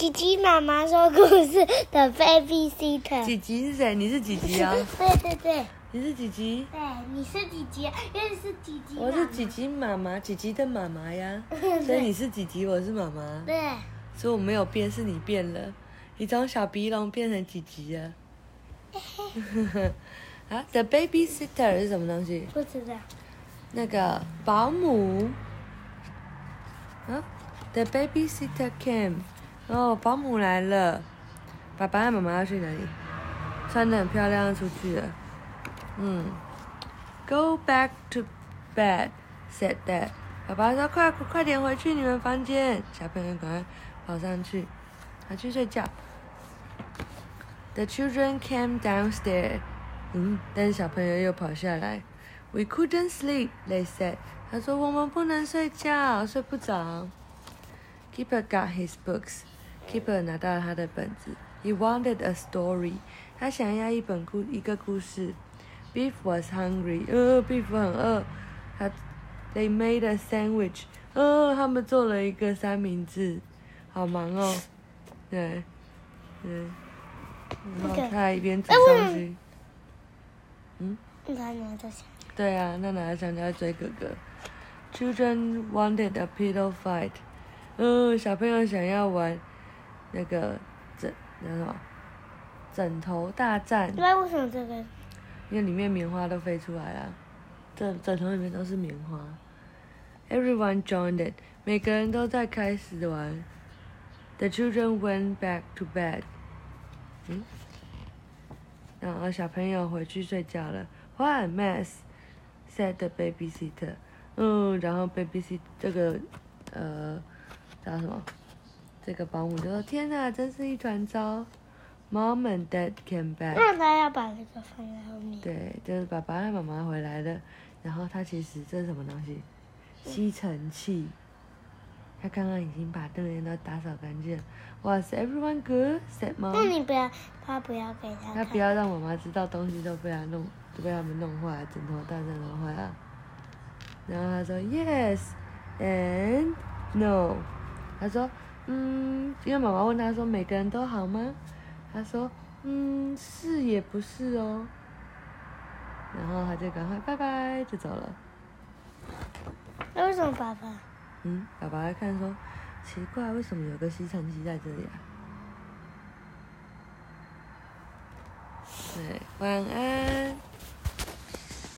吉吉妈妈说故事的 babysitter。姐姐是谁？你是姐姐啊？对对对你是姐姐？对，你是姐姐？因为是姐姐？我是姐姐妈妈，姐姐的妈妈呀。所以你是姐姐，我是妈妈。对，所以我没有变，是你变了。你从小鼻龙变成几集了？啊，The babysitter 是什么东西？不知道。那个保姆。啊，The babysitter came。哦，保姆来了。爸爸和妈妈要去哪里？穿的很漂亮，出去了。嗯，Go back to bed，said Dad。爸爸说：“快快快点回去你们房间。”小朋友赶快跑上去，他去睡觉。The children came downstairs。嗯，但是小朋友又跑下来。We couldn't sleep，they said。他说我们不能睡觉，睡不着。Keeper got his books。Keeper 拿到了他的本子。He wanted a story。他想要一本故一个故事。Beef was hungry。呃，Beef 很饿。他，They made a sandwich。呃，他们做了一个三明治。好忙哦。对，对。然后他一边煮东西。嗯。他拿着香。对啊，那拿着香蕉追哥哥。Children wanted a pillow fight。嗯，小朋友想要玩那个枕那什么枕头大战。那为什么这个？因为里面棉花都飞出来了，枕枕头里面都是棉花。Everyone joined it，每个人都在开始玩。The children went back to bed。嗯，然后小朋友回去睡觉了。What a mess，said the babysitter。嗯，然后 babysitter 这个呃叫什么？这个保姆就说：“天哪，真是一团糟。” Mom and Dad came back。那他要把这个放在后面。对，就是爸爸和妈妈回来了，然后他其实这是什么东西？吸尘器。他刚刚已经把那边都打扫干净。Was everyone good? said mom. 那你不要，他不要给他。他不要让妈妈知道东西都被他弄，都被他们弄坏，枕头大战弄坏了。然后他说 Yes and no。他说嗯，因为妈妈问他说每个人都好吗？他说：“嗯，是也不是哦。”然后他就赶快拜拜就走了。那为什么爸爸？嗯，爸爸来看说：“奇怪，为什么有个吸尘器在这里啊？”对，晚安。